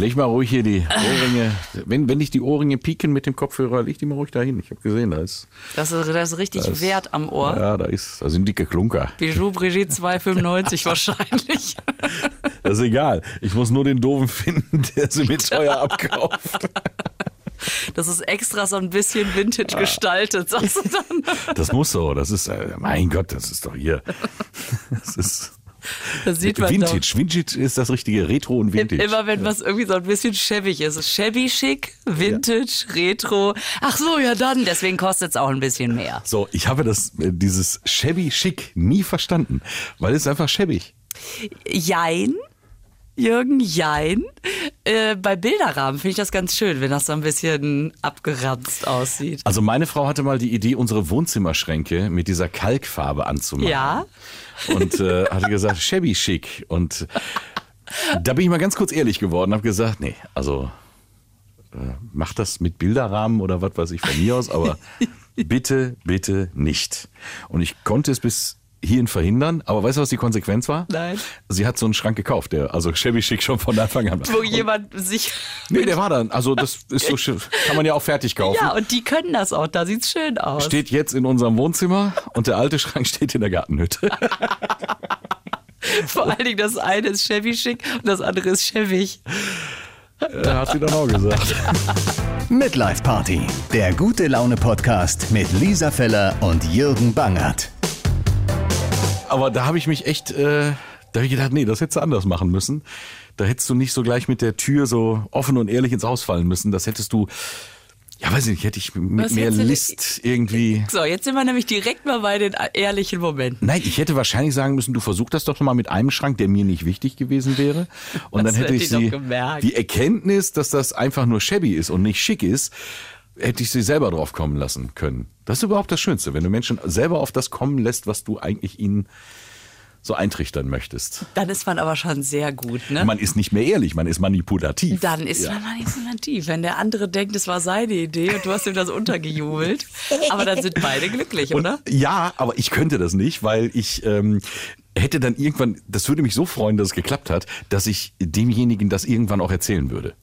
Leg mal ruhig hier die Ohrringe. Wenn, wenn dich die Ohrringe pieken mit dem Kopfhörer, leg die mal ruhig dahin. Ich habe gesehen, da ist. Das ist, das ist richtig Das- Wert am Ohr. Ja, da ist, da sind dicke Klunker. Bijou Brigitte 295 wahrscheinlich. Das ist egal. Ich muss nur den Doofen finden, der sie mir teuer abkauft. Das ist extra so ein bisschen vintage gestaltet, sagst du dann. Das muss so. Das ist, äh, mein Gott, das ist doch hier. Das ist. Das sieht man doch. Vintage. Vintage ist das richtige. Retro und Vintage. Immer wenn was irgendwie so ein bisschen schäbig ist. Shabby schick, Vintage, Retro. Ach so, ja dann. Deswegen kostet es auch ein bisschen mehr. So, ich habe das, äh, dieses shabby schick nie verstanden, weil es ist einfach schäbig. Jein. Jürgen, jein. Äh, bei Bilderrahmen finde ich das ganz schön, wenn das so ein bisschen abgeranzt aussieht. Also meine Frau hatte mal die Idee, unsere Wohnzimmerschränke mit dieser Kalkfarbe anzumachen. Ja. Und äh, hatte gesagt, shabby schick. Und da bin ich mal ganz kurz ehrlich geworden, habe gesagt, nee, also äh, mach das mit Bilderrahmen oder was weiß ich von mir aus, aber bitte, bitte nicht. Und ich konnte es bis hierhin verhindern, aber weißt du, was die Konsequenz war? Nein. Sie hat so einen Schrank gekauft, der also shabby schick schon von Anfang an war. Wo jemand sich. Nee, der war dann, also das ist so schön, kann man ja auch fertig kaufen. Ja, und die können das auch. Da sieht's schön aus. Steht jetzt in unserem Wohnzimmer und der alte Schrank steht in der Gartenhütte. Vor allen Dingen das eine ist Chevy schick und das andere ist Chevig. Äh, hat sie dann auch gesagt. Midlife Party, der gute Laune Podcast mit Lisa Feller und Jürgen Bangert. Aber da habe ich mich echt, äh, da habe ich gedacht, nee, das hättest du anders machen müssen. Da hättest du nicht so gleich mit der Tür so offen und ehrlich ins Haus fallen müssen. Das hättest du, ja weiß ich nicht, hätte ich mit Was mehr List irgendwie. So, jetzt sind wir nämlich direkt mal bei den ehrlichen Momenten. Nein, ich hätte wahrscheinlich sagen müssen, du versuch das doch mal mit einem Schrank, der mir nicht wichtig gewesen wäre. Und Das dann hätte ich sie, die Erkenntnis, dass das einfach nur shabby ist und nicht schick ist, hätte ich sie selber drauf kommen lassen können. Das ist überhaupt das Schönste, wenn du Menschen selber auf das kommen lässt, was du eigentlich ihnen so eintrichtern möchtest. Dann ist man aber schon sehr gut, ne? Man ist nicht mehr ehrlich, man ist manipulativ. Dann ist ja. man manipulativ, wenn der andere denkt, es war seine Idee und du hast ihm das untergejubelt. Aber dann sind beide glücklich, Und, oder? ja, aber ich könnte das nicht, weil ich ähm, hätte dann irgendwann, das würde mich so freuen, dass es geklappt hat, dass ich demjenigen das irgendwann auch erzählen würde.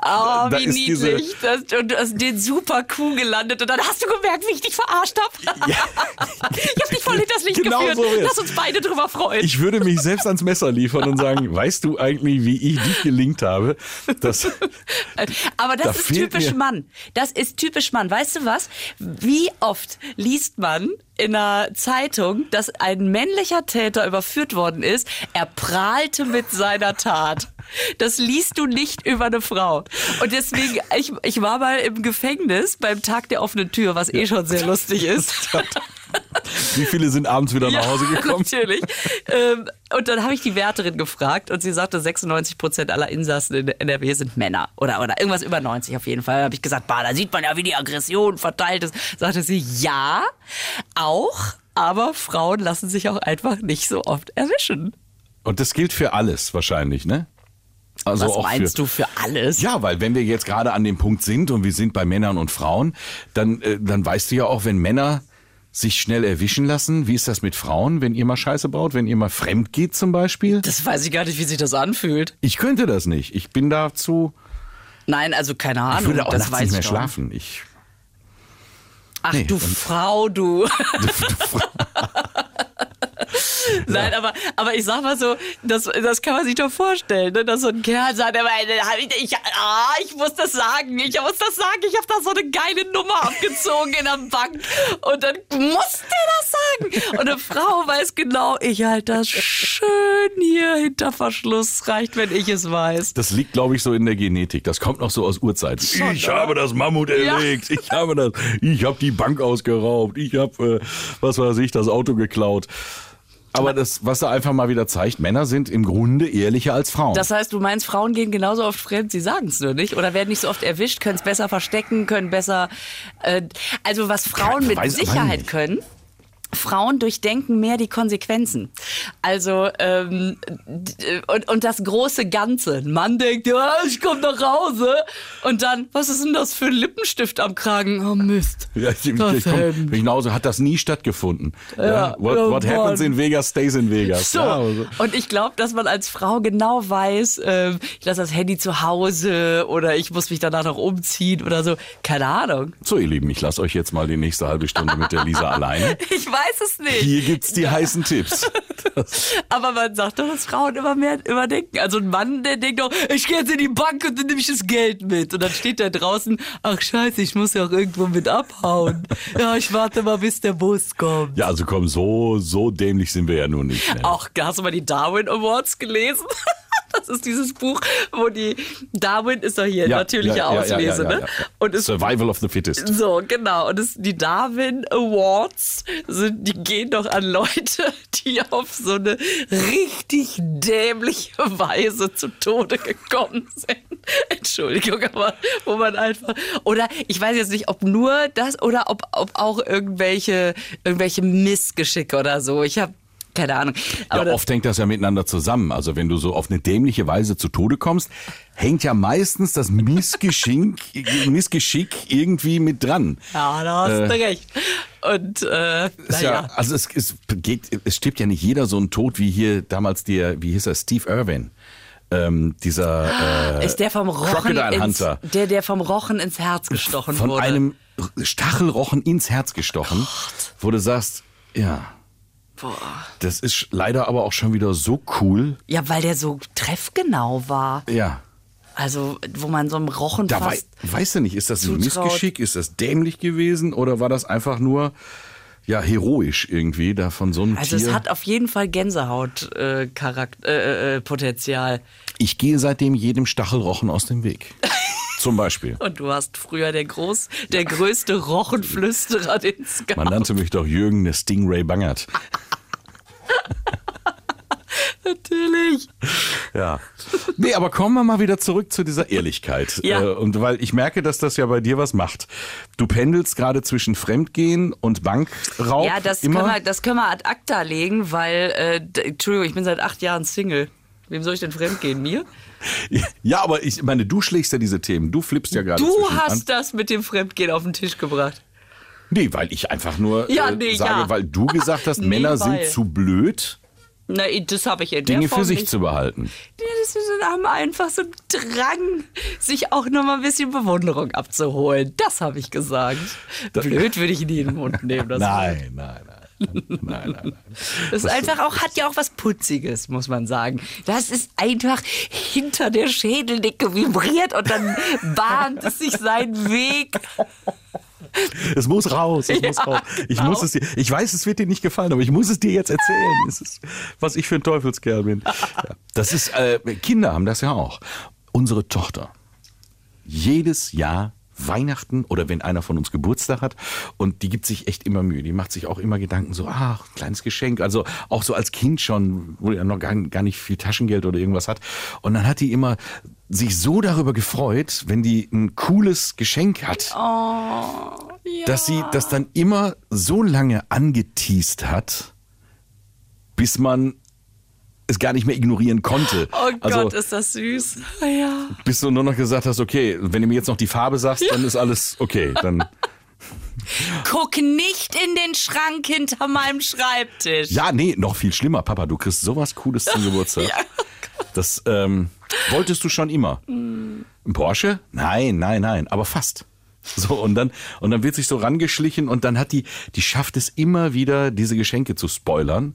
Oh, Da wie niedlich. Das, und du hast den super Kuh gelandet und dann hast du gemerkt, wie ich dich verarscht habe. Ja. ich habe dich voll hinters Licht Genau geführt. so ist. Lass uns beide drüber freuen. Ich würde mich selbst ans Messer liefern und sagen, weißt du eigentlich, wie ich dich gelingt habe? Das, Aber das Da ist typisch mir- Mann. Das ist typisch Mann. Weißt du was? Wie oft liest man in einer Zeitung, dass ein männlicher Täter überführt worden ist? Er prahlte mit seiner Tat. Das liest du nicht über eine Frau. Und deswegen, ich, ich war mal im Gefängnis beim Tag der offenen Tür, was eh schon sehr lustig ist. wie viele sind abends wieder nach Hause gekommen? Natürlich. ähm, und dann habe ich die Wärterin gefragt und sie sagte, 96 Prozent aller Insassen in der NRW sind Männer. Oder, oder irgendwas über 90 auf jeden Fall. Da habe ich gesagt, bah, da sieht man ja, wie die Aggression verteilt ist. Sagte sie, ja, auch, aber Frauen lassen sich auch einfach nicht so oft erwischen. Und das gilt für alles wahrscheinlich, ne? Also Was meinst für, du für alles? Ja, weil wenn wir jetzt gerade an dem Punkt sind und wir sind bei Männern und Frauen, dann, äh, dann weißt du ja auch, wenn Männer sich schnell erwischen lassen, wie ist das mit Frauen, wenn ihr mal Scheiße baut, wenn ihr mal fremd geht zum Beispiel? Das weiß ich gar nicht, wie sich das anfühlt. Ich könnte das nicht. Ich bin dazu, Nein, also keine Ahnung. ich würde auch das nachts weiß nicht mehr ich doch. schlafen. Ich, Ach Nee, du Frau, du. Nein, aber, aber ich sag mal so, das, das kann man sich doch vorstellen, ne? dass so ein Kerl sagt, aber ich, ich, ah, ich muss das sagen, ich muss das sagen, ich habe da so eine geile Nummer abgezogen in der Bank und dann muss der das sagen. Und eine Frau weiß genau, ich halte das schön hier hinter Verschluss, reicht, wenn ich es weiß. das liegt, glaube ich, so in der Genetik. Das kommt noch so aus Urzeiten. Ich habe das Mammut erlegt. Ich habe das. Ich habe die Bank ausgeraubt. Ich habe, äh, was weiß ich, das Auto geklaut. Aber das, was er einfach mal wieder zeigt, Männer sind im Grunde ehrlicher als Frauen. Das heißt, du meinst, Frauen gehen genauso oft fremd, sie sagen es nur nicht oder werden nicht so oft erwischt, können es besser verstecken, können besser. Äh, also was Frauen Ja, mit Sicherheit können, Frauen durchdenken mehr die Konsequenzen. Also ähm, und, und das große Ganze. Ein Mann denkt, ja, ich komme nach Hause und dann, was ist denn das für ein Lippenstift am Kragen? Oh Mist. Ja, ich, Das ich komm, ich nach Hause, hat das nie stattgefunden. Ja, what ja, what happens Mann. in Vegas stays in Vegas. So. Ja, also. Und ich glaube, dass man als Frau genau weiß, ähm, ich lasse das Handy zu Hause oder ich muss mich danach noch umziehen oder so. Keine Ahnung. so, ihr Lieben, ich lasse euch jetzt mal die nächste halbe Stunde mit der Lisa alleine. Ich weiß es nicht. Hier gibt's die heißen Tipps. Aber man sagt doch, dass Frauen immer mehr überdenken. Also ein Mann, der denkt doch, ich gehe jetzt in die Bank und dann nehme ich das Geld mit. Und dann steht da draußen, ach scheiße, ich muss ja auch irgendwo mit abhauen. Ja, ich warte mal, bis der Bus kommt. Ja, also komm, so, so dämlich sind wir ja nun nicht. Ne? Auch, hast du mal die Darwin Awards gelesen? Das ist dieses Buch, wo die Darwin ist doch hier Ja, natürliche ja, Auslese, ja, ne? Und es Survival of the Fittest. so, genau. Und es, die Darwin Awards sind, die gehen doch an Leute, die auf so eine richtig dämliche Weise zu Tode gekommen sind. Entschuldigung, aber wo man einfach. Oder ich weiß jetzt nicht, ob nur das oder ob, ob auch irgendwelche, irgendwelche Missgeschicke oder so. Ich habe keine Ahnung. Aber Ja, oft hängt das ja miteinander zusammen. Also wenn du so auf eine dämliche Weise zu Tode kommst, hängt ja meistens das Missgeschick, Missgeschick irgendwie mit dran. ja, da hast du recht. Und äh, Ist ja, naja. also es, es geht, es stirbt ja nicht jeder so einen Tod wie hier damals der, wie hieß er, Steve Irwin. Ähm, dieser äh, ist der vom Rochen ins, der der vom Rochen ins Herz gestochen von wurde. einem Stachelrochen ins Herz gestochen, wo du sagst, ja, Boah. das ist leider aber auch schon wieder so cool. Ja, weil der so treffgenau war. Ja. Also, wo man so einem Rochen Da wei fast. weißt du nicht, ist das ein zutraut. Missgeschick, ist das dämlich gewesen oder war das einfach nur ja heroisch irgendwie da von so einem Also Tier? es hat auf jeden Fall Gänsehaut äh, äh, äh, Potenzial. ich gehe seitdem jedem Stachelrochen aus dem Weg. Zum Beispiel. Und du hast früher der groß, der größte Rochenflüsterer, den es gab. Man nannte mich doch Jürgen der Stingray Bangert. Natürlich. Ja. Nee, aber kommen wir mal wieder zurück zu dieser Ehrlichkeit. Ja. Äh, Und weil ich merke, dass das ja bei dir was macht. Du pendelst gerade zwischen Fremdgehen und Bankraub. Ja, das immer. können, wir, das können wir ad acta legen, weil, äh, Entschuldigung, ich bin seit acht Jahren Single. Wem soll ich denn fremdgehen? Mir? Ja, aber ich meine, du schlägst ja diese Themen. Du flippst ja gerade Du hast das mit dem Fremdgehen auf den Tisch gebracht. Nee, weil ich einfach nur Ja, äh, nee, sage, ja. weil du gesagt hast, Nee, Männer weil. sind zu blöd, Na, das habe ich in der Dinge Form für sich nicht. zu behalten. Ja, das haben einfach so einen Drang, sich auch noch mal ein bisschen Bewunderung abzuholen. Das habe ich gesagt. Blöd würde ich nie in den Mund nehmen. Nein, nein, nein. Nein, nein. Das ist einfach auch, hat ja auch was Putziges, muss man sagen. Das ist einfach hinter der Schädeldecke vibriert und dann bahnt es sich seinen Weg. Es muss raus, es muss raus. Ich genau. muss es dir, ich weiß, es wird dir nicht gefallen, aber ich muss es dir jetzt erzählen. Es ist, was ich für ein Teufelskerl bin. Ja, das ist, äh, Kinder haben das ja auch. Unsere Tochter. Jedes Jahr Weihnachten oder wenn einer von uns Geburtstag hat und die gibt sich echt immer Mühe. Die macht sich auch immer Gedanken so, ach, kleines Geschenk. Also auch so als Kind schon, wo er noch gar, gar nicht viel Taschengeld oder irgendwas hat. Und dann hat die immer sich so darüber gefreut, wenn die ein cooles Geschenk hat dass sie das dann immer so lange angeteased hat, bis man es gar nicht mehr ignorieren konnte. Oh also Gott, ist das süß. Ja. bis du nur noch gesagt hast, okay, wenn du mir jetzt noch die Farbe sagst, dann ist alles okay. Dann Guck nicht in den Schrank hinter meinem Schreibtisch. ja, nee, noch viel schlimmer, Papa, du kriegst sowas Cooles zum Geburtstag. Ja. Das ähm, wolltest du schon immer. Ein Porsche? Nein, nein, nein, aber fast. So, und dann, und dann wird sich so rangeschlichen und dann hat die, die schafft es immer wieder, diese Geschenke zu spoilern.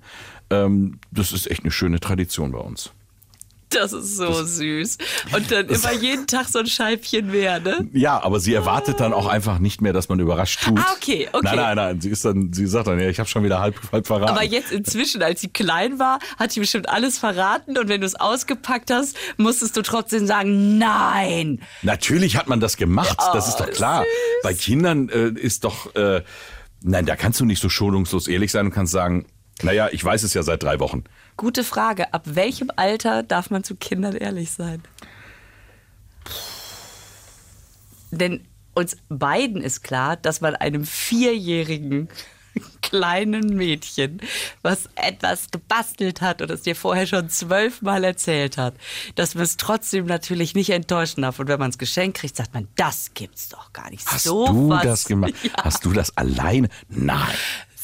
Ähm, das ist echt eine schöne Tradition bei uns. Das ist so süß. Und dann immer jeden Tag so ein Scheibchen mehr, ne? Ja, aber sie erwartet dann auch einfach nicht mehr, dass man überrascht tut. Ah, okay, okay. Nein, nein, nein. Sie ist dann, sie sagt dann, ja, ich habe schon wieder halb, halb verraten. Aber jetzt inzwischen, als sie klein war, hat sie bestimmt alles verraten und wenn du es ausgepackt hast, musstest du trotzdem sagen, nein. Natürlich hat man das gemacht, das ist doch klar. Bei Kindern äh, ist doch, äh, nein, da kannst du nicht so schonungslos ehrlich sein und kannst sagen, naja, ich weiß es ja seit drei Wochen. Gute Frage. Ab welchem Alter darf man zu Kindern ehrlich sein? Denn uns beiden ist klar, dass man einem Vierjährigen kleinen Mädchen, was etwas gebastelt hat und es dir vorher schon zwölfmal erzählt hat, dass man es trotzdem natürlich nicht enttäuschen darf. Und wenn man es geschenkt kriegt, sagt man, das gibt's doch gar nicht. Hast so du was. das gemacht? Ja, Hast du das alleine? Nein.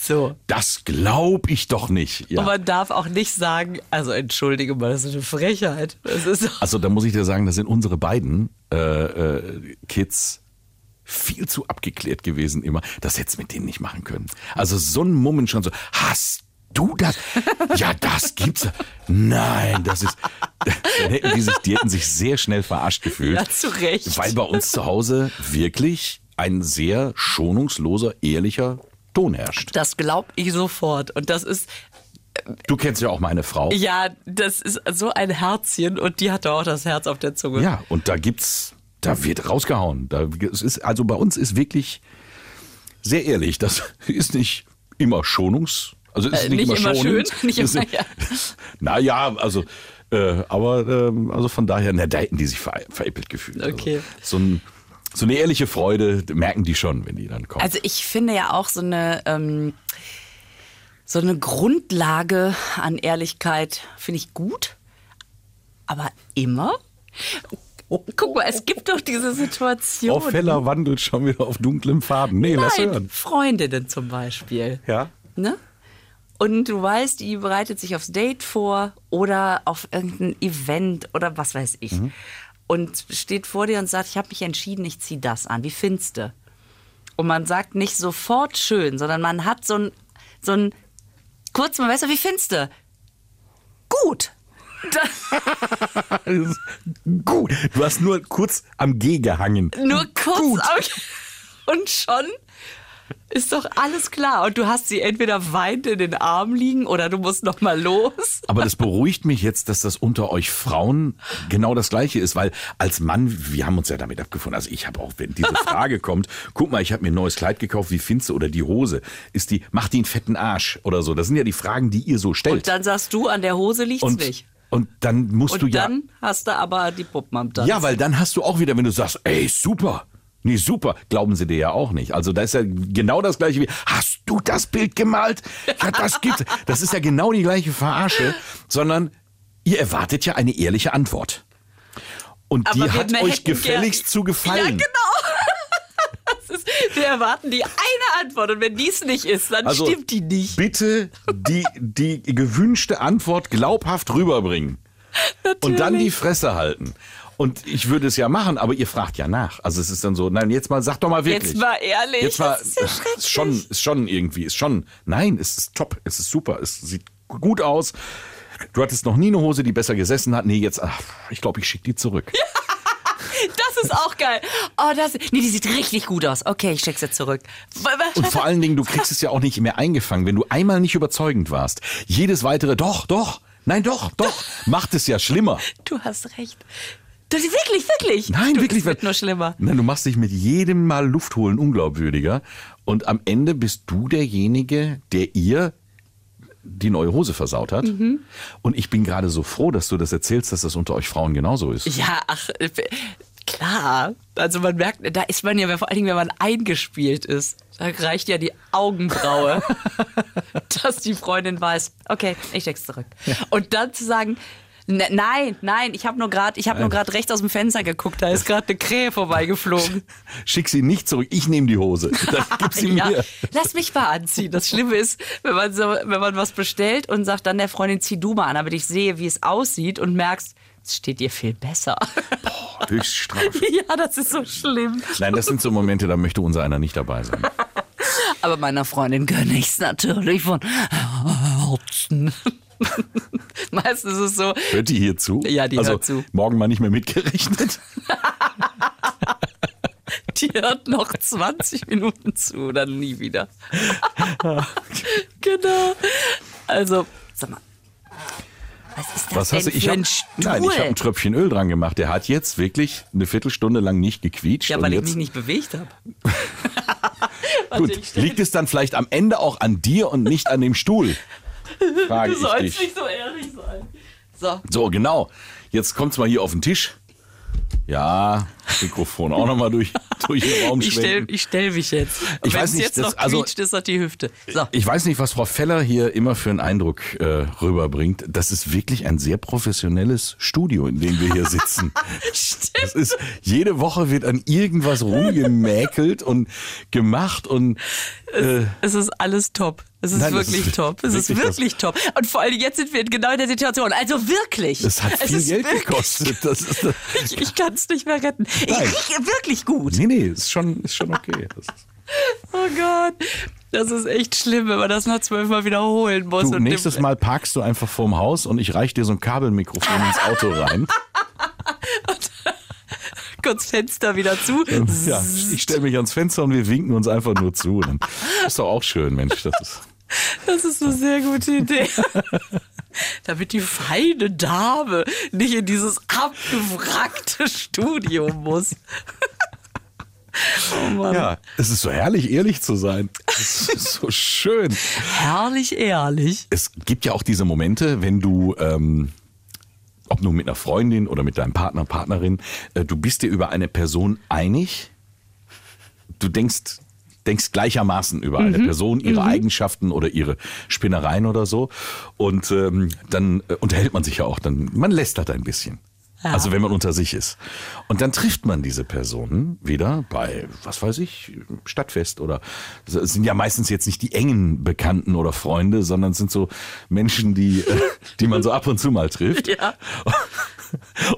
So. Das glaube ich doch nicht. Ja. Und man darf auch nicht sagen, also entschuldige mal, das ist eine Frechheit. Das ist Also da muss ich dir sagen, da sind unsere beiden äh, äh, Kids viel zu abgeklärt gewesen immer. Das hättest mit denen nicht machen können. Also so ein Mummen schon so, hast du das? Ja, das gibt's. Nein, das ist. Dann hätten die sich, die hätten sich sehr schnell verarscht gefühlt. Ja, zu Recht. Weil bei uns zu Hause wirklich ein sehr schonungsloser, ehrlicher Ton herrscht. das glaube ich sofort. Und das ist, Du kennst ja auch meine Frau. ja, das ist so ein Herzchen und die hatte auch das Herz auf der Zunge. Ja, und da gibt's, da wird rausgehauen. Da, es ist, also bei uns ist wirklich sehr ehrlich, das ist nicht immer schonungs, also ist Äh, nicht, nicht immer immer schön, nicht immer, ja. Naja, also, äh, aber ähm, also von daher, na, da hätten die sich ver veräppelt gefühlt. Okay. Also, so, ein, so eine ehrliche Freude merken die schon, wenn die dann kommen. Also ich finde ja auch so eine, ähm, so eine Grundlage an Ehrlichkeit finde ich gut. Aber immer? Guck mal, es gibt doch diese Situation. Auf heller wandelt schon wieder auf dunklem Faden. Nee, lass Nein, hören. Freundinnen zum Beispiel. Ja. Ne? Und du weißt, die bereitet sich aufs Date vor oder auf irgendein Event oder was weiß ich. Mhm. Und steht vor dir und sagt, ich habe mich entschieden, ich ziehe das an. Wie findest du? Und man sagt nicht sofort schön, sondern man hat so ein, so ein kurz mal, weißt du, wie findest du? Gut. Gut. Du hast nur kurz am G gehangen. nur kurz. Gut. am- Und schon ist doch alles klar. Und du hast sie entweder weint in den Armen liegen oder du musst noch mal los. Aber das beruhigt mich jetzt, dass das unter euch Frauen genau das Gleiche ist, weil als Mann, wir haben uns ja damit abgefunden. Also ich habe auch, wenn diese Frage kommt, guck mal, ich habe mir ein neues Kleid gekauft, wie findest du? Oder die Hose, ist die, macht die einen fetten Arsch oder so. Das sind ja die Fragen, die ihr so stellt. Und dann sagst du, an der Hose liegt's und, nicht. und dann musst du Und ja, dann hast du aber die Puppen am Tanz. ja, weil dann hast du auch wieder, wenn du sagst, ey, super. Nee, super, glauben sie dir ja auch nicht. Also da ist ja genau das gleiche wie, hast du das Bild gemalt? Ja, das gibt's. Das ist ja genau die gleiche Verarsche, sondern ihr erwartet ja eine ehrliche Antwort. Und Aber die hat euch gefälligst zu Ja, gefallen. genau. Das ist, wir erwarten die eine Antwort und wenn dies nicht ist, dann Also stimmt die nicht. bitte die, die gewünschte Antwort glaubhaft rüberbringen. Und dann die Fresse halten. Und ich würde es ja machen, aber ihr fragt ja nach. Also es ist dann so, nein, jetzt mal, sag doch mal wirklich. Jetzt mal ehrlich. Jetzt mal, das ist ja ist schrecklich. schon, ist schon irgendwie, ist schon, nein, es ist top, es ist super, es sieht gut aus. Du hattest noch nie eine Hose, die besser gesessen hat. Nee, jetzt, ach, ich glaube, ich schicke die zurück. Das ist auch geil. Oh, das, nee, die sieht richtig gut aus. Okay, ich schick's jetzt zurück. Und vor allen Dingen, du kriegst es ja auch nicht mehr eingefangen, wenn du einmal nicht überzeugend warst. Jedes weitere, doch, doch, nein, doch, doch, macht es ja schlimmer. Du hast recht. Das ist wirklich, wirklich. Nein, du, wirklich. Es wird nur schlimmer. Nein, du machst dich mit jedem Mal Luft holen unglaubwürdiger. Und am Ende bist du derjenige, der ihr die neue Hose versaut hat. Mhm. Und ich bin gerade so froh, dass du das erzählst, dass das unter euch Frauen genauso ist. Ja, ach, äh, klar. Also man merkt, da ist man ja, vor allen Dingen, wenn man eingespielt ist, da reicht ja die Augenbraue, dass die Freundin weiß, okay, ich steck's zurück. Und dann zu sagen, ne, nein, nein, ich habe nur gerade, ich habe nur gerade rechts aus dem Fenster geguckt, da ist gerade eine Krähe vorbeigeflogen. Schick sie nicht zurück, ich nehme die Hose. Dann gib sie ja, mir. lass mich mal anziehen. Das Schlimme ist, wenn man so, wenn man was bestellt und sagt dann der Freundin, zieh du mal an, aber ich sehe, wie es aussieht und merkst, es steht dir viel besser. Höchststrafe. ja, das ist so schlimm. Nein, das sind so Momente, da möchte unser einer nicht dabei sein. Aber meiner Freundin gönne ich es natürlich von Herzen. Meistens ist es so, Hört die hier zu? Ja, die also, hört zu. Morgen mal nicht mehr mitgerechnet. die hört noch 20 Minuten zu, dann nie wieder. genau. Also, sag mal. Was ist das Was denn hast du? Ich Stuhl? nein, ich habe ein Tröpfchen Öl dran gemacht. Der hat jetzt wirklich eine Viertelstunde lang nicht gequietscht. ja, und weil ich jetzt, mich nicht bewegt habe. Gut, liegt es dann vielleicht am Ende auch an dir und nicht an dem Stuhl? Frage Du ich sollst dich. nicht so ehrlich sein. So, So, genau. Jetzt kommt's mal hier auf den Tisch. Ja, Mikrofon auch nochmal durch. durch den Raum Ich stell, schwenken. ich stell mich jetzt. Ich Wenn weiß es nicht, jetzt das- noch also- quietscht, ist das die Hüfte. So. Ich weiß nicht, was Frau Feller hier immer für einen Eindruck äh, rüberbringt. Das ist wirklich ein sehr professionelles Studio, in dem wir hier sitzen. Das ist, jede Woche wird an irgendwas rumgemäkelt und gemacht und äh, Es ist alles top. Es ist Nein, wirklich ist top. Es ist wirklich das- wirklich top. Und vor allem jetzt sind wir genau in der Situation. Also wirklich. es hat viel ist Geld wirklich- gekostet. Das ist, Ich, ich kann es nicht mehr retten. Ich Nein. rieche wirklich gut. nee, nee, ist schon, ist schon okay. Ist, Oh Gott. Das ist echt schlimm, wenn man das noch zwölfmal wiederholen muss. du, und nächstes Mal parkst du einfach vorm Haus und ich reich dir so ein Kabelmikrofon ins Auto rein. kurz Fenster wieder zu. Ja, ich stelle mich ans Fenster und wir winken uns einfach nur zu. Dann ist doch auch schön, Mensch. Das ist, Das ist eine sehr gute Idee. Damit die feine Dame nicht in dieses abgewrackte Studio muss. Oh Mann. ja, es ist so herrlich, ehrlich zu sein. Es ist so schön. Herrlich ehrlich. Es gibt ja auch diese Momente, wenn du, ähm, ob nun mit einer Freundin oder mit deinem Partner, Partnerin, äh, du bist dir über eine Person einig. Du denkst, denkst gleichermaßen über eine Person, ihre Eigenschaften oder ihre Spinnereien oder so. Und ähm, dann äh, unterhält man sich ja auch. Dann, man lästert ein bisschen. Ja. Also wenn man unter sich ist. Und dann trifft man diese Personen wieder bei, was weiß ich, Stadtfest oder es sind ja meistens jetzt nicht die engen Bekannten oder Freunde, sondern es sind so Menschen, die, die man so ab und zu mal trifft. Ja.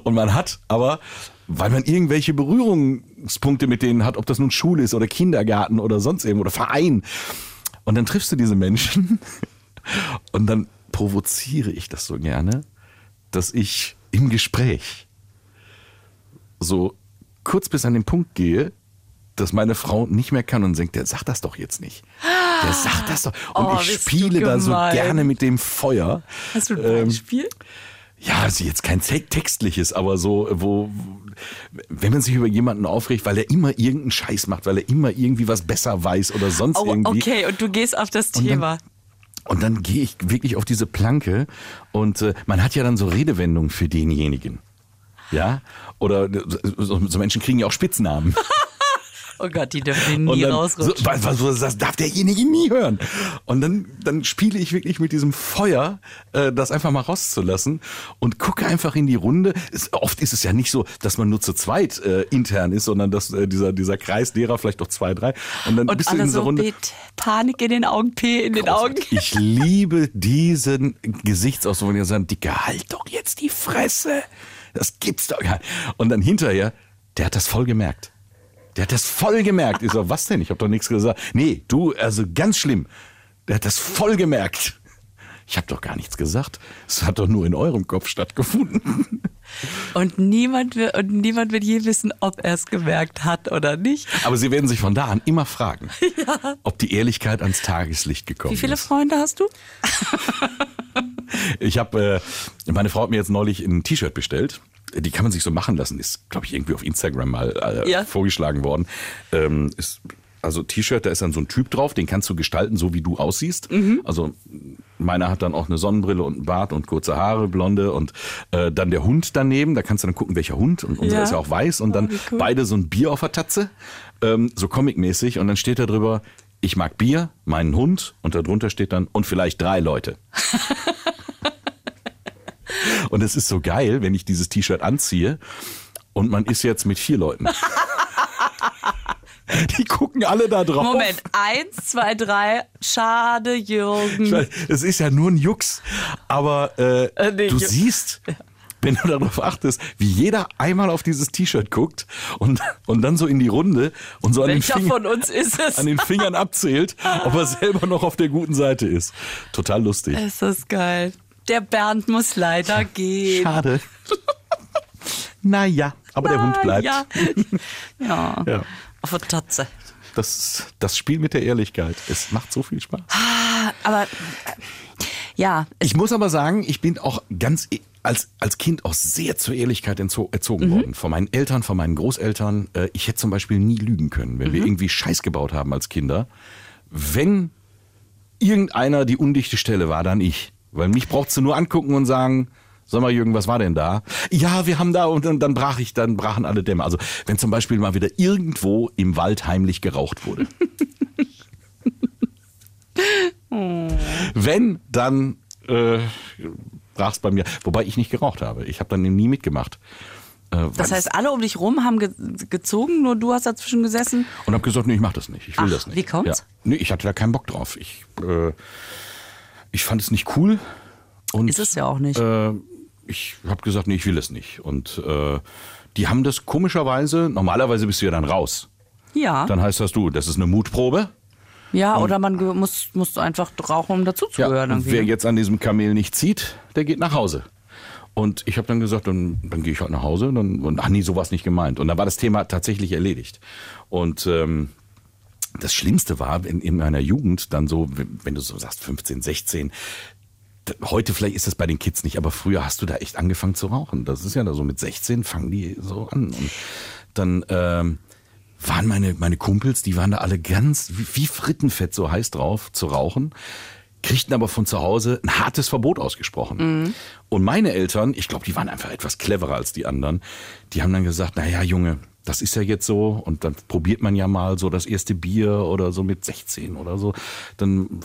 Und man hat aber, weil man irgendwelche Berührungspunkte mit denen hat, ob das nun Schule ist oder Kindergarten oder sonst irgendwo oder Verein. Und dann triffst du diese Menschen und dann provoziere ich das so gerne, dass ich im Gespräch so kurz bis an den Punkt gehe, dass meine Frau nicht mehr kann und denkt, der sagt das doch jetzt nicht. Der sagt das doch. Und Oh, ich spiele da so gerne mit dem Feuer. Hast du ein Ähm, Beispiel? ja, also jetzt kein te- textliches, aber so, wo, wenn man sich über jemanden aufregt, weil er immer irgendeinen Scheiß macht, weil er immer irgendwie was besser weiß oder sonst Oh, irgendwie. okay, und du gehst auf das Thema. Und dann gehe ich wirklich auf diese Planke und äh, man hat ja dann so Redewendungen für denjenigen. Ja? Oder äh, so, so Menschen kriegen ja auch Spitznamen. Oh Gott, die dürfen Und nie dann, so, rausrutschen. was, was, das darf derjenige nie hören. Und dann, dann spiele ich wirklich mit diesem Feuer, äh, das einfach mal rauszulassen und gucke einfach in die Runde. Es, oft ist es ja nicht so, dass man nur zu zweit äh, intern ist, sondern dass äh, dieser, dieser Kreis derer vielleicht doch zwei, drei. Und dann Und bist du in dieser so Runde. mit Panik in den Augen, P in den Augen. Ich liebe diesen Gesichtsausdruck, wenn die sagen, Dicker, halt doch jetzt die Fresse. Das gibt's doch gar nicht. Und dann hinterher, der hat das voll gemerkt. Der hat das voll gemerkt. Ich so, was denn? Ich habe doch nichts gesagt. Nee, du, also ganz schlimm. Der hat das voll gemerkt. Ich habe doch gar nichts gesagt. Es hat doch nur in eurem Kopf stattgefunden. Und niemand, wird, und niemand wird je wissen, ob er es gemerkt hat oder nicht. Aber sie werden sich von da an immer fragen, ob die Ehrlichkeit ans Tageslicht gekommen Wie viele ist. Freunde hast du? Ich habe, äh, meine Frau hat mir jetzt neulich ein T-Shirt bestellt. Die kann man sich so machen lassen. Ist, glaube ich, irgendwie auf Instagram mal äh, Ja. vorgeschlagen worden. Ähm, ist, also T-Shirt, da ist dann so ein Typ drauf, den kannst du gestalten, so wie du aussiehst. Mhm. Also meiner hat dann auch eine Sonnenbrille und einen Bart und kurze Haare, blonde und äh, dann der Hund daneben. Da kannst du dann gucken, welcher Hund. Und unserer Ja. ist ja auch weiß. Und dann wie cool. beide so ein Bier auf der Tatze, ähm, so comicmäßig. Und dann steht da drüber, ich mag Bier, meinen Hund. Und darunter steht dann, und vielleicht drei Leute. Und es ist so geil, wenn ich dieses T-Shirt anziehe und man ist jetzt mit vier Leuten. Die gucken alle da drauf. Moment, eins, zwei, drei. Schade, Jürgen. Es ist ja nur ein Jux, aber äh, Äh, nee, du Ju- siehst, wenn du darauf achtest, wie jeder einmal auf dieses T-Shirt guckt und, und dann so in die Runde und so an den, Welcher Finger, von uns ist es? an den Fingern abzählt, ob er selber noch auf der guten Seite ist. Total lustig. Ist das geil. Der Bernd muss leider gehen. Schade. naja, aber der Hund bleibt. Ja. ja. Ja. Auf der Tatze. Das, das Spiel mit der Ehrlichkeit. Es macht so viel Spaß. Aber äh, ja, Ich muss aber sagen, ich bin auch ganz e- als, als Kind auch sehr zur Ehrlichkeit erzogen worden. Von meinen Eltern, von meinen Großeltern. Äh, Ich hätte zum Beispiel nie lügen können, wenn wir irgendwie Scheiß gebaut haben als Kinder. Wenn irgendeiner die undichte Stelle war, dann ich. Weil mich brauchst du nur angucken und sagen, Sag mal, Jürgen, was war denn da? Ja, wir haben da und dann, dann brach ich, dann brachen alle Dämme. Also wenn zum Beispiel mal wieder irgendwo im Wald heimlich geraucht wurde. Wenn, dann äh, brach es bei mir. Wobei ich nicht geraucht habe. Ich habe dann nie mitgemacht. Äh, Das heißt, alle um dich rum haben ge gezogen, nur du hast dazwischen gesessen. und habe gesagt, nee, ich mach das nicht. Ich will Ach, das nicht. wie kommt's? Ja. Nee, ich hatte da keinen Bock drauf. Ich, äh, ich fand es nicht cool. Und, Ist es ja auch nicht. Äh, ich habe gesagt, nee, ich will es nicht. Und äh, die haben das komischerweise, normalerweise bist du ja dann raus. Ja. Dann heißt das du, das ist eine Mutprobe. ja, oder man muss, muss einfach rauchen, um dazuzugehören. und irgendwie. wer jetzt an diesem Kamel nicht zieht, der geht nach Hause. Und ich habe dann gesagt, dann, dann gehe ich halt nach Hause. Dann, und ach nee, so war es nicht gemeint. Und dann war das Thema tatsächlich erledigt. Und ähm, das Schlimmste war in, in meiner Jugend dann so, wenn du so sagst 15, 16, d- heute vielleicht ist das bei den Kids nicht, aber früher hast du da echt angefangen zu rauchen. Das ist ja da so mit 16 fangen die so an. Und dann ähm, waren meine, meine Kumpels, die waren da alle ganz wie, wie Frittenfett so heiß drauf zu rauchen, kriegten aber von zu Hause ein hartes Verbot ausgesprochen. Und meine Eltern, ich glaube, die waren einfach etwas cleverer als die anderen, die haben dann gesagt, naja, Junge, das ist ja jetzt so und dann probiert man ja mal so das erste Bier oder so mit 16 oder so. Dann,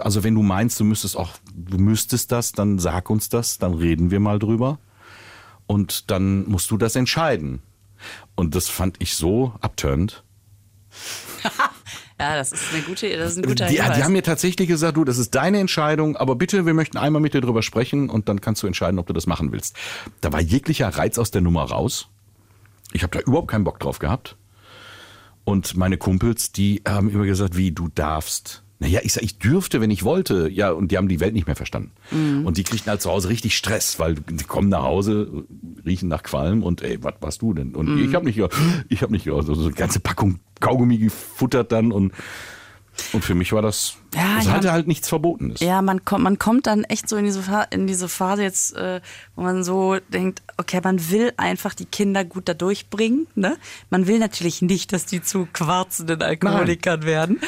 also wenn du meinst, du müsstest auch, du müsstest das, dann sag uns das, dann reden wir mal drüber und dann musst du das entscheiden. Und das fand ich so abturnt. ja, das ist eine gute, das ist ein guter Die, Hinweis. die haben mir tatsächlich gesagt, du, das ist deine Entscheidung, aber bitte, wir möchten einmal mit dir drüber sprechen und dann kannst du entscheiden, ob du das machen willst. Da war jeglicher Reiz aus der Nummer raus. Ich habe da überhaupt keinen Bock drauf gehabt. Und meine Kumpels, die haben immer gesagt, wie du darfst. Naja, ich sag, ich dürfte, wenn ich wollte. Ja, und die haben die Welt nicht mehr verstanden. Und die kriegten halt zu Hause richtig Stress, weil die kommen nach Hause, riechen nach Qualm und ey, was warst du denn? Und ich habe nicht, ich habe nicht, so eine ganze Packung Kaugummi gefuttert dann und und für mich war das, Ja, das hatte halt nichts Verbotenes. Ja, man kommt, man kommt dann echt so in diese, in diese Phase jetzt, äh, wo man so denkt, okay, man will einfach die Kinder gut da durchbringen. Ne? Man will natürlich nicht, dass die zu quarzenden Alkoholikern werden.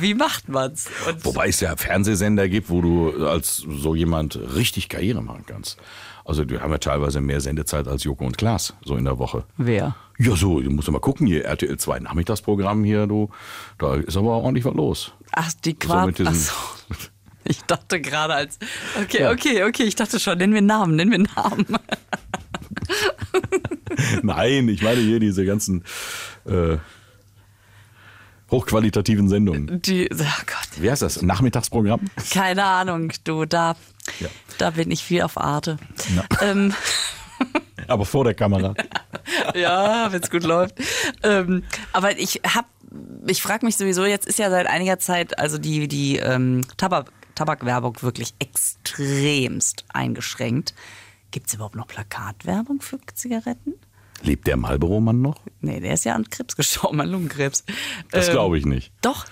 Wie macht man's? Und Wobei es ja Fernsehsender gibt, wo du als so jemand richtig Karriere machen kannst. Also die haben ja teilweise mehr Sendezeit als Joko und Klaas, so in der Woche. wer? Ja, so, du musst mal gucken, hier RTL 2 Nachmittagsprogramm hier, du, da ist aber ordentlich was los. Ach, die So Quarz. mit diesen- Ach so. Ich dachte gerade als. Okay, okay, okay. Ich dachte schon, nennen wir Namen, nennen wir Namen. Nein, ich meine hier diese ganzen äh, hochqualitativen Sendungen. Die, oh Gott. Wie heißt das? Nachmittagsprogramm? Keine Ahnung, du, da, Ja. da bin ich viel auf Arte. Ähm, Aber vor der Kamera. ja, wenn es gut läuft. Ähm, aber ich hab, ich frage mich sowieso, jetzt ist ja seit einiger Zeit also die, die ähm, Tabak, Tabakwerbung wirklich extremst eingeschränkt. Gibt es überhaupt noch Plakatwerbung für Zigaretten? Lebt der Marlboro-Mann noch? Nee, der ist ja an Krebs gestorben, an Lungenkrebs. Das Ähm, glaube ich nicht. Doch.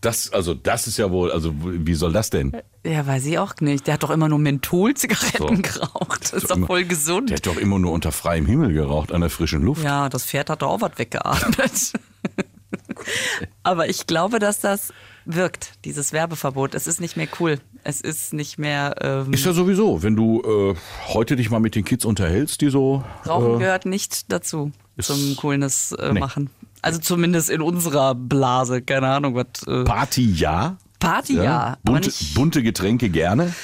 Das, also, das ist ja wohl, also, wie soll das denn? Ja, weiß ich auch nicht. Der hat doch immer nur Menthol-Zigaretten So. geraucht. Das ist Doch doch immer- voll gesund. Der hat doch immer nur unter freiem Himmel geraucht, an der frischen Luft. Ja, das Pferd hat doch auch was weggeatmet. Aber ich glaube, dass das wirkt, dieses Werbeverbot. Es ist nicht mehr cool. Es ist nicht mehr. Ähm, Ist ja sowieso, wenn du äh, heute dich mal mit den Kids unterhältst, die so. Rauchen äh, gehört nicht dazu, zum Coolness äh, Nee. machen. Also zumindest in unserer Blase. Keine Ahnung, was. Äh, Party ja. Party ja, aber bunte, bunte Getränke gerne.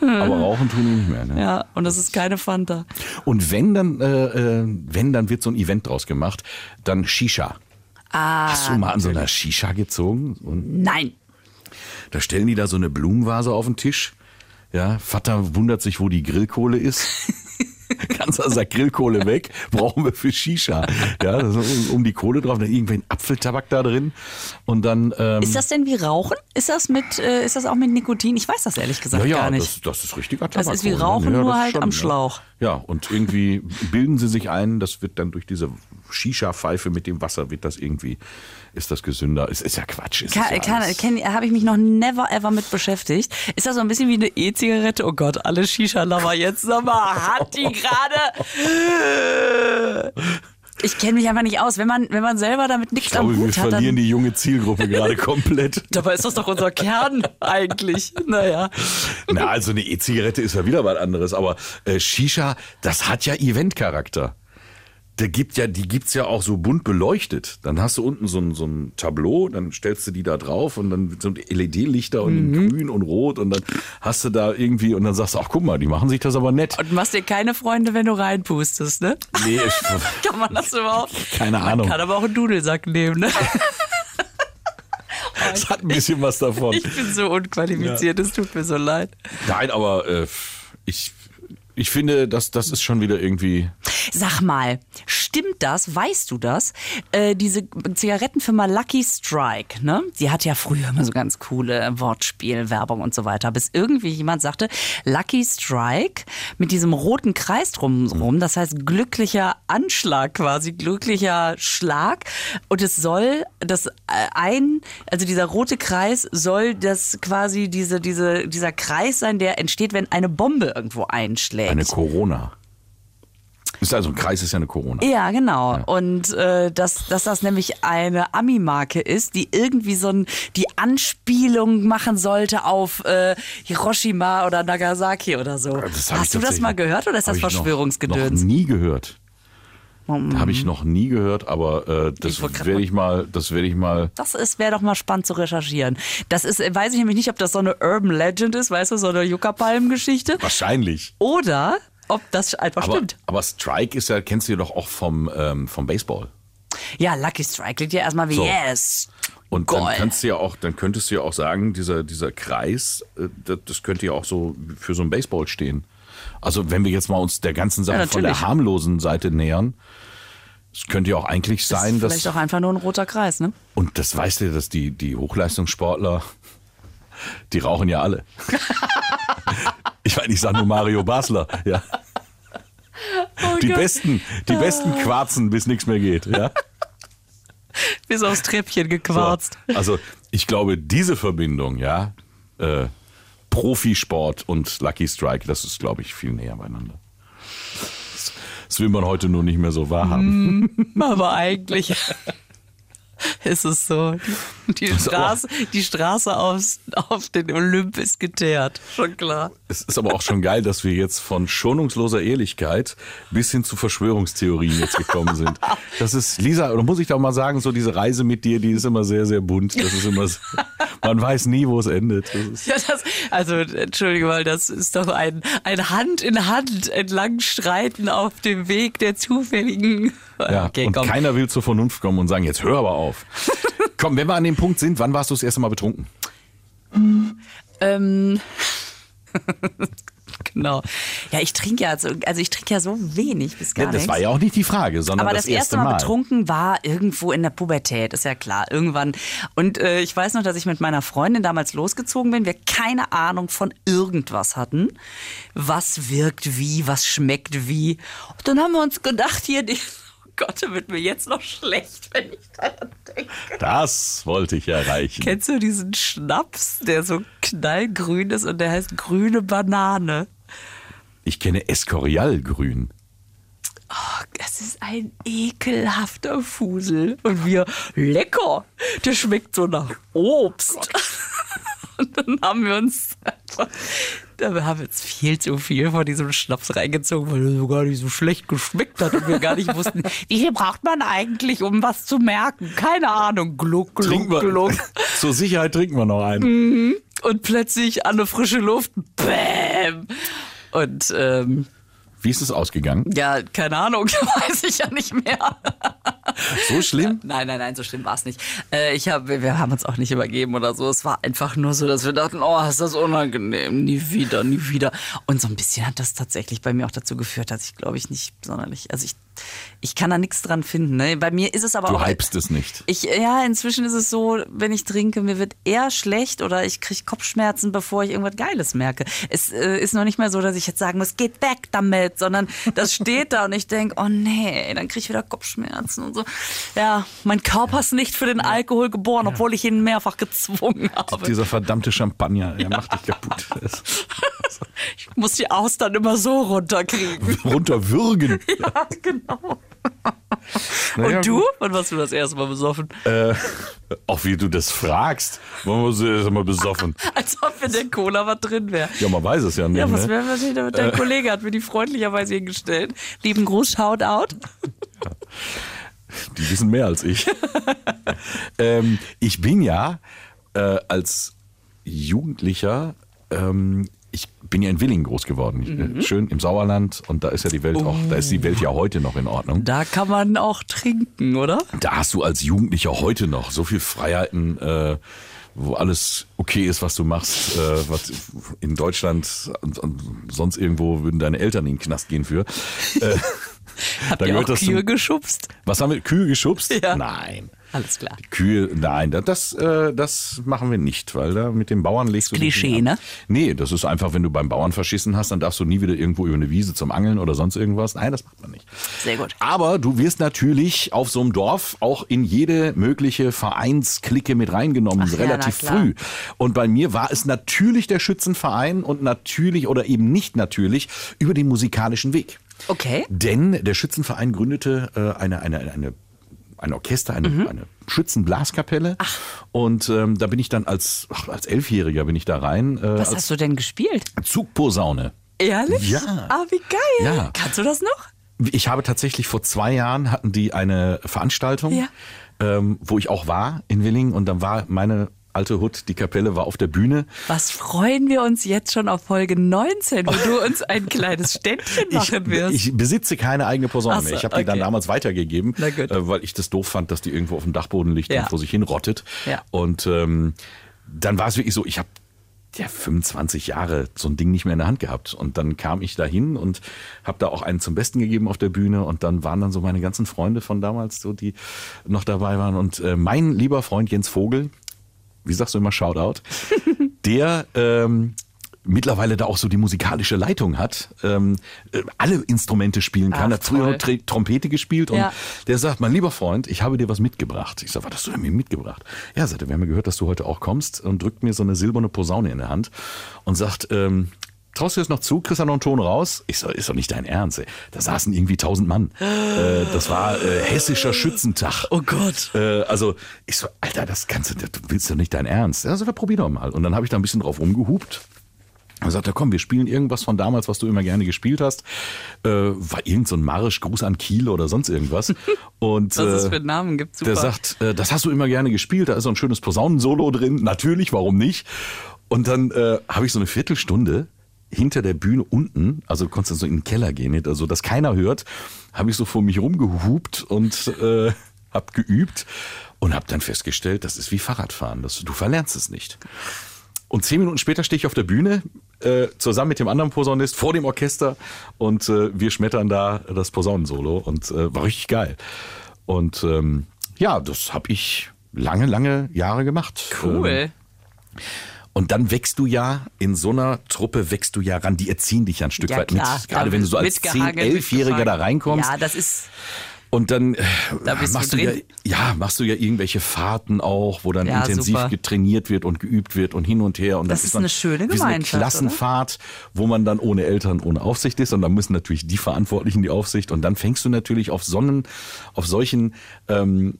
Aber rauchen tun die nicht mehr. Ne? Ja, und das ist keine Fanta. Und wenn dann, äh, äh, wenn dann wird so ein Event draus gemacht, dann Shisha. Ah, Hast du mal an so einer Shisha gezogen? Und nein. da stellen die da so eine Blumenvase auf den Tisch. Ja, Vater wundert sich, wo die Grillkohle ist. Ganzer Sack Grillkohle weg, brauchen wir für Shisha. Ja, das um, die Kohle drauf, dann irgendwelchen Apfeltabak da drin. Und dann. Ähm, Ist das denn wie Rauchen? Ist das mit, äh, ist das auch mit Nikotin? Ich weiß das ehrlich gesagt ja, ja, gar nicht. Das, das ist richtiger Das Tabak. ist wie ne? Rauchen, nur das halt schon, am ja. Schlauch. Ja, und irgendwie bilden sie sich ein, das wird dann durch diese Shisha-Pfeife mit dem Wasser, wird das irgendwie, ist das gesünder. Es ist ja Quatsch. Es Kann, ist ja kann, habe ich mich noch never ever mit beschäftigt. Ist das so ein bisschen wie eine E-Zigarette? Oh Gott, alle Shisha-Lover jetzt. Sag mal, hat die gerade. Ich kenne mich einfach nicht aus. Wenn man, wenn man selber damit nichts am wir Hut hat, verlieren dann, die junge Zielgruppe gerade komplett. dabei ist das doch unser Kern eigentlich. Naja. Na, also eine E-Zigarette ist ja wieder was anderes, aber äh, Shisha, das hat ja Eventcharakter. Da gibt ja, die gibt's ja auch so bunt beleuchtet. Dann hast du unten so ein, so ein Tableau, dann stellst du die da drauf und dann so LED-Lichter und in grün und rot und dann hast du da irgendwie und dann sagst du, ach guck mal, die machen sich das aber nett. Und machst dir keine Freunde, wenn du reinpustest, ne? Nee, ich, Kann man das überhaupt? keine Ahnung. Kann aber auch einen Dudelsack nehmen, ne? Das hat ein bisschen was davon. Ich bin so unqualifiziert, es tut mir so leid. Nein, aber äh, ich, ich finde, das, das ist schon wieder irgendwie. Sag mal, stimmt das? Weißt du das? Äh, diese Zigarettenfirma Lucky Strike, ne? Die hat ja früher immer so ganz coole Wortspiel, Werbung und so weiter. Bis irgendwie jemand sagte, Lucky Strike mit diesem roten Kreis drumherum, das heißt glücklicher Anschlag quasi, glücklicher Schlag. Und es soll das äh, ein, also dieser rote Kreis soll das quasi diese, diese, dieser Kreis sein, der entsteht, wenn eine Bombe irgendwo einschlägt. Eine Corona. Ist also ein Kreis ist ja eine Corona. Ja, genau. Und äh, dass, dass das nämlich eine Ami-Marke ist, die irgendwie so ein, die Anspielung machen sollte auf äh, Hiroshima oder Nagasaki oder so. Hast du das mal gehört oder ist das hab ich noch- Verschwörungsgedöns? Noch nie gehört. Mhm. Habe ich noch nie gehört, aber äh, das werde ich mal, das werde ich mal. Das ist wäre doch mal spannend zu recherchieren. Das ist, äh, weiß ich nämlich nicht, ob das so eine Urban Legend ist, weißt du, so eine Yucca-Palm-Geschichte. Wahrscheinlich. Oder ob das einfach Aber, stimmt. aber Strike ist ja, kennst du ja doch auch vom, ähm, vom Baseball. Ja, Lucky Strike klingt ja erstmal wie So. Yes. Und dann Goal. kannst du ja auch, dann könntest du ja auch sagen, dieser, dieser Kreis, äh, das, das könnte ja auch so für so ein Baseball stehen. Also wenn wir jetzt mal uns der ganzen Sache Ja, von der harmlosen Seite nähern, es könnte ja auch eigentlich sein, dass Vielleicht auch einfach nur ein roter Kreis, ne? Und das weißt du, dass die, die Hochleistungssportler, die rauchen ja alle. ich meine, ich sage nur Mario Basler, ja. die Gott. besten, die besten quarzen, bis nichts mehr geht, ja. Bis aufs Treppchen gequarzt. So. Also ich glaube, diese Verbindung, ja, äh, Profisport und Lucky Strike, das ist, glaube ich, viel näher beieinander. Das- will man heute nur nicht mehr so wahrhaben. Aber eigentlich ist es so. Die Straße, die Straße aufs, auf den Olymp ist geteert. Schon klar. Es ist aber auch schon geil, dass wir jetzt von schonungsloser Ehrlichkeit bis hin zu Verschwörungstheorien jetzt gekommen sind. Das ist, Lisa, oder muss ich doch mal sagen, so diese Reise mit dir, die ist immer sehr, sehr bunt. Das ist immer, so- man weiß nie, wo es endet. Das Ja, das, also, entschuldige mal, das ist doch ein, ein Hand in Hand entlang Streiten auf dem Weg der zufälligen. ja. okay, und komm. keiner will zur Vernunft kommen und sagen, jetzt hör aber auf. Komm, wenn wir an dem Punkt sind, wann warst du das erste Mal betrunken? Ähm, genau. Ja, ich trinke ja, so, also ich trinke ja so wenig bis gar Ja, das nichts. war ja auch nicht die Frage, sondern Aber das, das, erste Mal, Mal. betrunken war irgendwo in der Pubertät, ist ja klar, irgendwann. Und äh, ich weiß noch, dass ich mit meiner Freundin damals losgezogen bin, wir keine Ahnung von irgendwas hatten. Was wirkt wie, was schmeckt wie. Und dann haben wir uns gedacht, hier, Gott, wird mir jetzt noch schlecht, wenn ich daran denke. Das wollte ich erreichen. Kennst du diesen Schnaps, der so knallgrün ist und der heißt grüne Banane? Ich kenne Escorial-Grün. Oh, das ist ein ekelhafter Fusel. Und wir, lecker, der schmeckt so nach Obst. Und dann haben wir uns einfach, da haben wir jetzt viel zu viel von diesem Schnaps reingezogen, weil er so gar nicht so schlecht geschmeckt hat und wir gar nicht wussten, wie viel braucht man eigentlich, um was zu merken? Keine Ahnung. Gluck, Trinken gluck, wir, gluck. zur Sicherheit trinken wir noch einen. Und plötzlich an der frische Luft, bäm. Und ähm, Wie ist es ausgegangen? ja, keine Ahnung, weiß ich ja nicht mehr. So schlimm? Nein, nein, nein, so schlimm war es nicht. Äh, ich hab, wir, haben uns auch nicht übergeben oder so. Es war einfach nur so, dass wir dachten, oh, ist das unangenehm, nie wieder, nie wieder. Und so ein bisschen hat das tatsächlich bei mir auch dazu geführt, dass ich, glaube ich, nicht sonderlich, also ich, ich kann da nichts dran finden. Ne? Bei mir ist es aber Du auch. hypst es nicht. Ich, ja, inzwischen ist es so, wenn ich trinke, mir wird eher schlecht oder ich kriege Kopfschmerzen, bevor ich irgendwas Geiles merke. Es äh, ist noch nicht mehr so, dass ich jetzt sagen muss, geht weg damit, sondern das steht da und ich denke, oh nee, dann kriege ich wieder Kopfschmerzen und so. Ja, mein Körper ist nicht für den Alkohol geboren, obwohl ich ihn mehrfach gezwungen habe. Dieser verdammte Champagner, der macht dich kaputt. Das- Ich muss die Austern immer so runterkriegen. Runterwürgen. Ja, genau. Naja, Und du? Wann warst du das erste Mal besoffen? Äh, auch wie du das fragst. Man muss erst mal besoffen. Als ob in der Cola was drin wäre. Ja, man weiß es ja nicht. Ja, was ne? wäre was ich damit? Dein Kollege hat mir die freundlicherweise hingestellt. Lieben Gruß, Shoutout. Die wissen mehr als ich. ähm, ich bin ja äh, als Jugendlicher, ähm, ich bin ja in Willingen groß geworden. Ich, Mhm. äh, Schön im Sauerland und da ist ja die Welt auch, da ist die Welt ja heute noch in Ordnung. Da kann man auch trinken, oder? Da hast du als Jugendlicher heute noch so viel Freiheiten, äh, wo alles okay ist, was du machst, äh, was in Deutschland und, und sonst irgendwo würden deine Eltern in den Knast gehen für. Äh, Habt Da ihr auch das zum- Kühe geschubst? was haben wir? Kühe geschubst? Ja. Nein. Alles klar. Kühe, nein, das, das, äh, das machen wir nicht, weil da mit dem Bauern legst du dich Klischee, ne? Nee, das ist einfach, wenn du beim Bauern verschissen hast, dann darfst du nie wieder irgendwo über eine Wiese zum Angeln oder sonst irgendwas. Nein, das macht man nicht. Sehr gut. Aber du wirst natürlich auf so einem Dorf auch in jede mögliche Vereinsklicke mit reingenommen, Ach ja, relativ klar. früh. Und bei mir war es natürlich der Schützenverein und natürlich oder eben nicht natürlich über den musikalischen Weg. Okay. Denn der Schützenverein gründete äh, eine, eine, eine, ein Orchester, eine, eine Schützenblaskapelle. Und ähm, da bin ich dann als, ach, als Elfjähriger bin ich da rein. Äh, Was hast du denn gespielt? Zugposaune. Ehrlich? Ja. Ah, wie geil. Ja. Kannst du das noch? Ich habe tatsächlich vor zwei Jahren hatten die eine Veranstaltung, Ja. ähm, wo ich auch war in Willingen und dann war meine alte Hut, die Kapelle war auf der Bühne. Was freuen wir uns jetzt schon auf Folge 19, wo du uns ein kleines Ständchen Ich, machen wirst. ich besitze keine eigene Posaune so, mehr. Ich habe die dann okay. damals weitergegeben, äh, weil ich das doof fand, dass die irgendwo auf dem Dachboden liegt Ja. und vor sich hin rottet. Ja. Und ähm, dann war es wirklich so, ich habe ja 25 Jahre so ein Ding nicht mehr in der Hand gehabt. Und dann kam ich da hin und habe da auch einen zum Besten gegeben auf der Bühne. Und dann waren dann so meine ganzen Freunde von damals, so die noch dabei waren. Und äh, mein lieber Freund Jens Vogel, wie sagst du immer, Shoutout, der ähm, mittlerweile da auch so die musikalische Leitung hat, ähm, äh, alle Instrumente spielen kann, Ach, hat früher toll. Tr Trompete gespielt und Ja. der sagt, mein lieber Freund, ich habe dir was mitgebracht. Ich sage, was hast du denn mir mitgebracht? Ja, sagt er, wir haben ja gehört, dass du heute auch kommst und drückt mir so eine silberne Posaune in der Hand und sagt, ähm, Traust du das noch zu? Noch einen Ton raus? Ich so, ist doch nicht dein Ernst. Ey. Da saßen irgendwie tausend Mann. Äh, das war äh, hessischer Schützentag. Oh Gott. Äh, also ich so, Alter, das kannst du, das willst du nicht dein Ernst. Also da probier doch mal. Und dann habe ich da ein bisschen drauf rumgehupt. Und sagte, komm, wir spielen irgendwas von damals, was du immer gerne gespielt hast. Äh, war irgend so ein Marsch, Gruß an Kiel oder sonst irgendwas. Und Was es äh, für einen Namen gibt, super. der sagt, äh, das hast du immer gerne gespielt, da ist so ein schönes Posaunensolo drin. Natürlich, warum nicht? Und dann äh, habe ich so eine Viertelstunde hinter der Bühne unten, also du konntest dann so in den Keller gehen, nicht? also dass keiner hört, habe ich so vor mich rumgehupt und äh, habe geübt und habe dann festgestellt, das ist wie Fahrradfahren, das, du verlernst es nicht. Und zehn Minuten später stehe ich auf der Bühne, äh, zusammen mit dem anderen Posaunist vor dem Orchester und äh, wir schmettern da das Posaunensolo und äh, war richtig geil. Und ähm, ja, das habe ich lange, lange Jahre gemacht. Ähm, Cool. Und dann wächst du ja, in so einer Truppe wächst du ja ran, die erziehen dich ja ein Stück Ja, weit klar. mit. Gerade wenn du so als mitgehangen, 10-, 11-Jähriger da reinkommst. Ja, das ist. Und dann äh, Da machst du, ja, drin. ja, machst du ja irgendwelche Fahrten auch, wo dann Ja, intensiv super. getrainiert wird und geübt wird und hin und her. Und Das ist man eine schöne so eine Gemeinschaft, Klassenfahrt, wo man dann ohne Eltern, ohne Aufsicht ist. Und dann müssen natürlich die Verantwortlichen die Aufsicht. Und dann fängst du natürlich auf Sonnen, auf solchen ähm,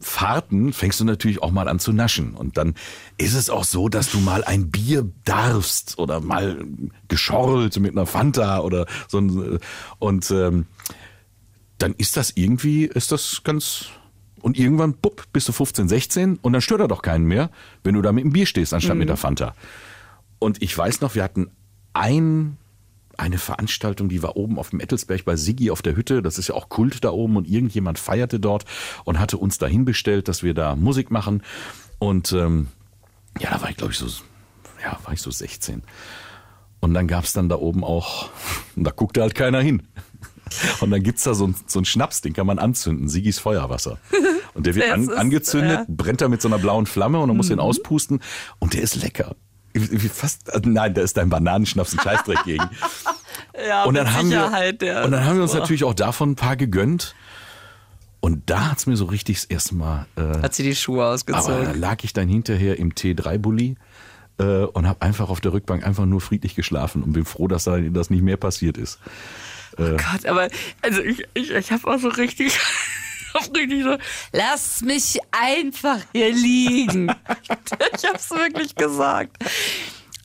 Fahrten fängst du natürlich auch mal an zu naschen. Und dann ist es auch so, dass du mal ein Bier darfst oder mal geschorlt mit einer Fanta oder so ein, und ähm, dann ist das irgendwie, ist das ganz. Und irgendwann, bupp, bist du 15, 16 und dann stört er doch keinen mehr, wenn du da mit dem Bier stehst, anstatt mit der Fanta. Und ich weiß noch, wir hatten ein, eine Veranstaltung, die war oben auf dem Ettelsberg bei Siggi auf der Hütte. Das ist ja auch Kult da oben und irgendjemand feierte dort und hatte uns dahin bestellt, dass wir da Musik machen. Und ähm, ja, da war ich, glaube ich, so, ja, war ich so 16. Und dann gab's dann da oben auch, und da guckte halt keiner hin. Und dann gibt's da so, ein, so einen Schnaps, den kann man anzünden, Sigis Feuerwasser. Und der wird an, ist, angezündet, ja. Mhm. brennt da mit so einer blauen Flamme und dann muss den auspusten und der ist lecker. Fast, also nein, da ist dein Bananenschnaps ein Scheißdreck gegen. Ja, Und mit dann, haben wir, Sicherheit. der, und dann haben wir uns Boah. natürlich auch davon ein paar gegönnt. Und da hat's mir so richtig das erste Mal äh, Hat sie die Schuhe aber da ausgezogen. lag ich dann hinterher im T3-Bully äh, und habe einfach auf der Rückbank einfach nur friedlich geschlafen und bin froh, dass da das nicht mehr passiert ist. Oh Gott, aber also ich, ich, ich habe auch so richtig, so, lass mich einfach hier liegen. ich habe es wirklich gesagt.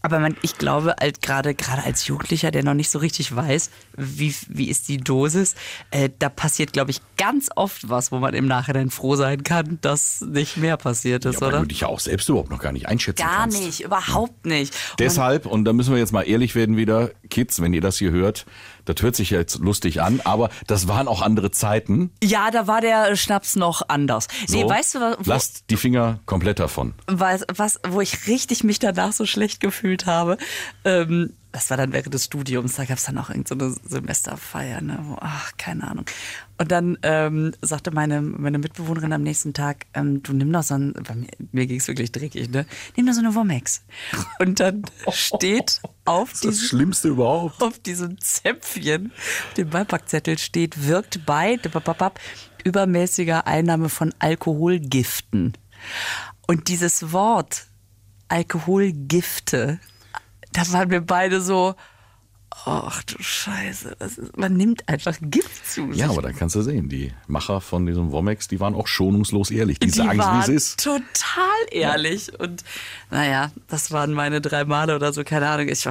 Aber man, ich glaube, halt gerade gerade als Jugendlicher, der noch nicht so richtig weiß, wie, wie ist die Dosis, äh, da passiert, glaube ich, ganz oft was, wo man im Nachhinein froh sein kann, dass nicht mehr passiert ist, Ja, oder? du dich ja auch selbst überhaupt noch gar nicht einschätzen Gar kannst. nicht, überhaupt nicht. Und Deshalb, und da müssen wir jetzt mal ehrlich werden wieder, Kids, wenn ihr das hier hört, das hört sich jetzt lustig an, aber das waren auch andere Zeiten. Ja, da war der Schnaps noch anders. Nee, So, weißt du, was, Lasst die Finger komplett davon. was, was, wo ich richtig mich danach so schlecht gefühlt habe? Ähm, das war dann während des Studiums, da gab es dann auch irgendeine so Semesterfeier, ne? Wo, ach, keine Ahnung. Und dann ähm, sagte meine, meine Mitbewohnerin am nächsten Tag, ähm, du nimm doch so ein, bei mir, mir ging es wirklich dreckig, ne? Nimm doch so eine Womex. Und dann steht auf Das ist das diesem Schlimmste überhaupt. auf diesem Zäpfchen, auf dem Beipackzettel steht, wirkt bei übermäßiger Einnahme von Alkoholgiften. Und dieses Wort Alkoholgifte, da waren wir beide so, ach du Scheiße, das ist, man nimmt einfach Gift zu sich. Ja, aber da kannst du sehen, die Macher von diesem Womex, die waren auch schonungslos ehrlich. Die, Die sagen es, wie es waren ist. Total ehrlich. Und naja, das waren meine drei Male oder so, keine Ahnung. Ich,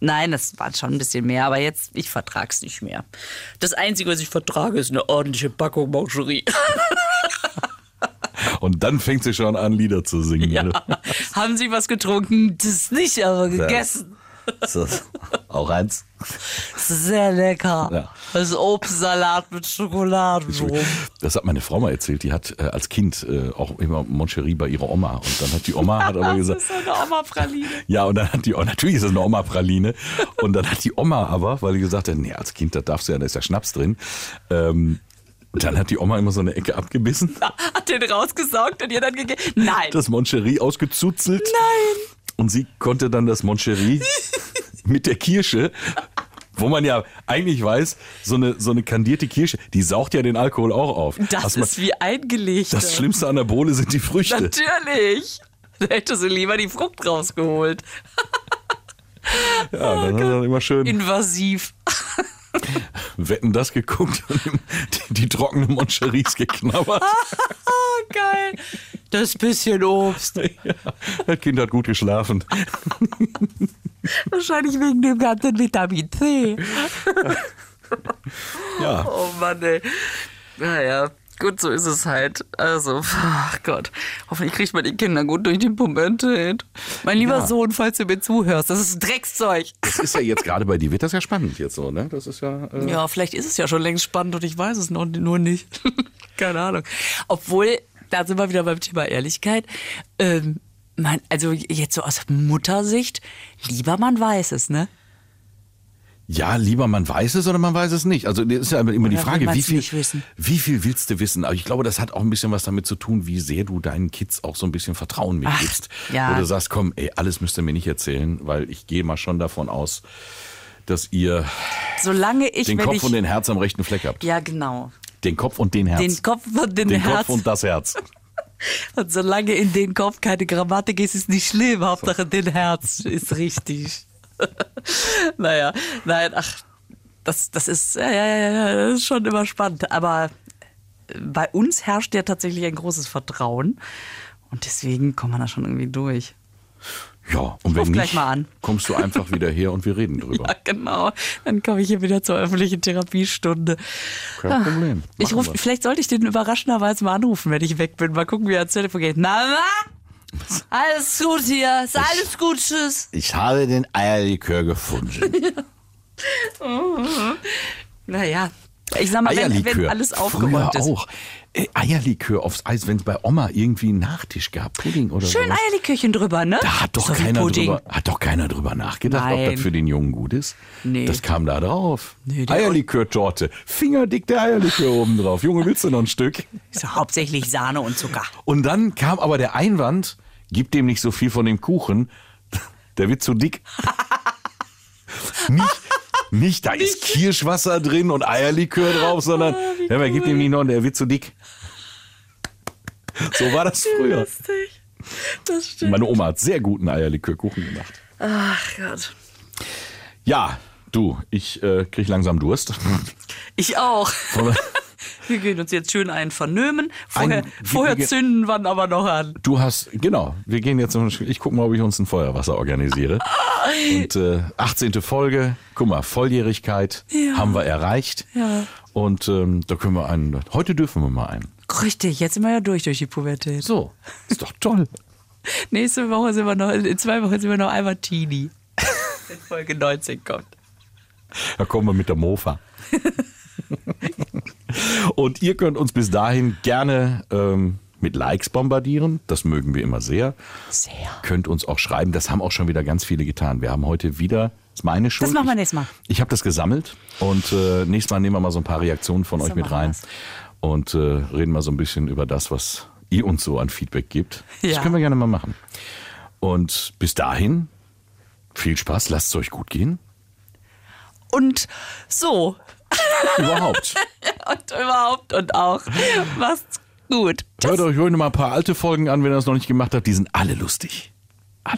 nein, das waren schon ein bisschen mehr, aber jetzt, ich vertrag's nicht mehr. Das Einzige, was ich vertrage, ist eine ordentliche Packung Mancherie. Und dann fängt sie schon an, Lieder zu singen. Ja. ne? Haben Sie was getrunken? Das nicht, aber gegessen. So, auch eins. Das ist sehr lecker. Ja. Das ist Obstsalat mit Schokolade drum. Das hat meine Frau mal erzählt. Die hat äh, als Kind äh, auch immer Moncherie bei ihrer Oma. Und dann hat die Oma hat aber Das gesagt, ist so eine Oma-Praline. ja, und dann hat die, oh, natürlich ist das eine Oma-Praline. Und dann hat die Oma aber, weil die gesagt hat, nee, als Kind, da darfst du ja, da ist ja Schnaps drin. Ähm, dann hat die Oma immer so eine Ecke abgebissen, Hat den rausgesaugt und ihr dann gegeben? Nein. das Moncherie ausgezuzelt. Nein. Und sie konnte dann das Moncherie mit der Kirsche, wo man ja eigentlich weiß, so eine, so eine kandierte Kirsche, die saugt ja den Alkohol auch auf. Das man- ist wie eingelegt. das Schlimmste an der Bohle sind die Früchte. Natürlich. Da hätte sie lieber die Frucht rausgeholt. Ja, dann hat er immer schön Invasiv. Wetten das geguckt und die, die trockenen Moncheries geknabbert. Geil. Das bisschen Obst. Ja, das Kind hat gut geschlafen. Wahrscheinlich wegen dem ganzen Vitamin C. Ja, Oh Mann, ey. Naja, gut, so ist es halt. Also, ach Gott. Hoffentlich kriegt man die Kinder gut durch die Pubertät. Mein lieber Ja. Sohn, falls du mir zuhörst, das ist Dreckszeug. das ist ja jetzt gerade bei dir, wird das ja spannend jetzt so, ne? Das ist ja. Äh, Ja, vielleicht ist es ja schon längst spannend und ich weiß es noch nur nicht. Keine Ahnung. Obwohl, da sind wir wieder beim Thema Ehrlichkeit. Ähm, man, also jetzt so aus Muttersicht, lieber man weiß es, ne? Ja, lieber man weiß es oder man weiß es nicht. Also das ist ja immer die Oder will Frage, wie viel, wie viel willst du wissen? Aber ich glaube, das hat auch ein bisschen was damit zu tun, wie sehr du deinen Kids auch so ein bisschen Vertrauen mitgibst. Ach, ja. Wo du sagst, komm, ey, alles müsst ihr mir nicht erzählen, weil ich gehe mal schon davon aus, dass ihr Solange ich, den Kopf ich, und den Herz am rechten Fleck habt. ja genau, Den Kopf und den Herz. den Kopf und den, den Herz Kopf und das Herz. und solange in den Kopf keine Grammatik ist, ist nicht schlimm. Hauptsache den Herz ist richtig. naja, nein, ach, das, das ist, ja, ja, ja, das ist schon immer spannend. Aber bei uns herrscht ja tatsächlich ein großes Vertrauen. Und deswegen kommt man da schon irgendwie durch. Ja, und wenn nicht, mal an. kommst du einfach wieder her und wir reden drüber. Ja, genau. Dann komme ich hier wieder zur öffentlichen Therapiestunde. Kein Problem. Ich ruf, vielleicht sollte ich den überraschenderweise mal anrufen, wenn ich weg bin. Mal gucken, wie er ans Telefon geht. Na, na? Alles gut hier. Ist alles gut, tschüss. Ich habe den Eierlikör gefunden. Naja, ich sag mal, wenn, Eierlikör. wenn alles aufgeräumt Früher ist. auch. Ey, Eierlikör aufs Eis, wenn es bei Oma irgendwie einen Nachtisch gab, Pudding oder Schön sowas. Eierlikörchen drüber, ne? Da hat doch, So keiner drüber, hat doch keiner drüber nachgedacht, ob Nein. das für den Jungen gut ist. Nee. Das kam da drauf. Nee, Eierlikör-Torte. Fingerdick der Eierlikör oben drauf. Junge, willst du noch ein Stück? Ist ja hauptsächlich Sahne und Zucker. Und dann kam aber der Einwand, gib dem nicht so viel von dem Kuchen, der wird zu dick. nicht, nicht, da ist Kirschwasser drin und Eierlikör drauf, sondern ja, aber gib ihm nicht noch, der wird zu dick. So war das früher. Lustig. Das stimmt. Meine Oma hat sehr guten Eierlikörkuchen gemacht. Ach Gott. Ja, Du, ich äh, krieg langsam Durst. Ich auch. Wir- gehen uns jetzt schön einen vernömen. Vorher, Ein- vorher wir- zünden wir aber noch an. Du hast, genau, wir gehen jetzt, noch- ich gucke mal, ob ich uns ein Feuerwasser organisiere. Und äh, 18. Folge, guck mal, Volljährigkeit haben wir erreicht. Ja. Und ähm, da können wir einen, heute dürfen wir mal einen. Richtig, jetzt sind wir ja durch durch die Pubertät. So, ist doch toll. Nächste Woche sind wir noch, in zwei Wochen sind wir noch einmal Teenie. Wenn Folge 19 kommt. Da kommen wir mit der Mofa. Und ihr könnt uns bis dahin gerne ähm, mit Likes bombardieren. Das mögen wir immer sehr. Sehr. Könnt uns auch schreiben. Das haben auch schon wieder ganz viele getan. Wir haben heute wieder, das ist meine Schuld. Das machen wir Ich- nächstes Mal. Ich habe das gesammelt und äh, nächstes Mal nehmen wir mal so ein paar Reaktionen von So euch mit rein wir's. und äh, reden mal so ein bisschen über das, was ihr uns so an Feedback gibt. Das Ja. können wir gerne mal machen. Und bis dahin, viel Spaß, lasst es euch gut gehen. Und so. Überhaupt. Und überhaupt und auch. Macht's gut. Hört euch ruhig noch mal ein paar alte Folgen an, wenn ihr das noch nicht gemacht habt. Die sind alle lustig.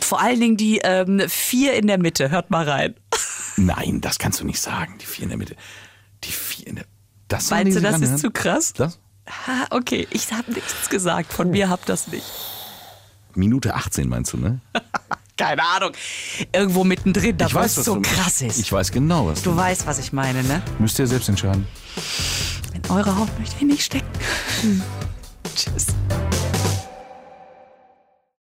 Vor allen Dingen die ähm, vier in der Mitte. Hört mal rein. Nein, das kannst du nicht sagen. Die vier in der Mitte. Die vier in der Das Meinst du, das ist anhören? zu krass? Das? Ah, okay, ich habe nichts gesagt. Von mir habt das nicht. Minute 18 meinst du, ne? Keine Ahnung. Irgendwo mittendrin, da weiß, es was so krass ist. Ich weiß genau, was du du weißt, was ich meine, ne? Müsst ihr selbst entscheiden. In eure Haut möchte ich nicht stecken. Tschüss.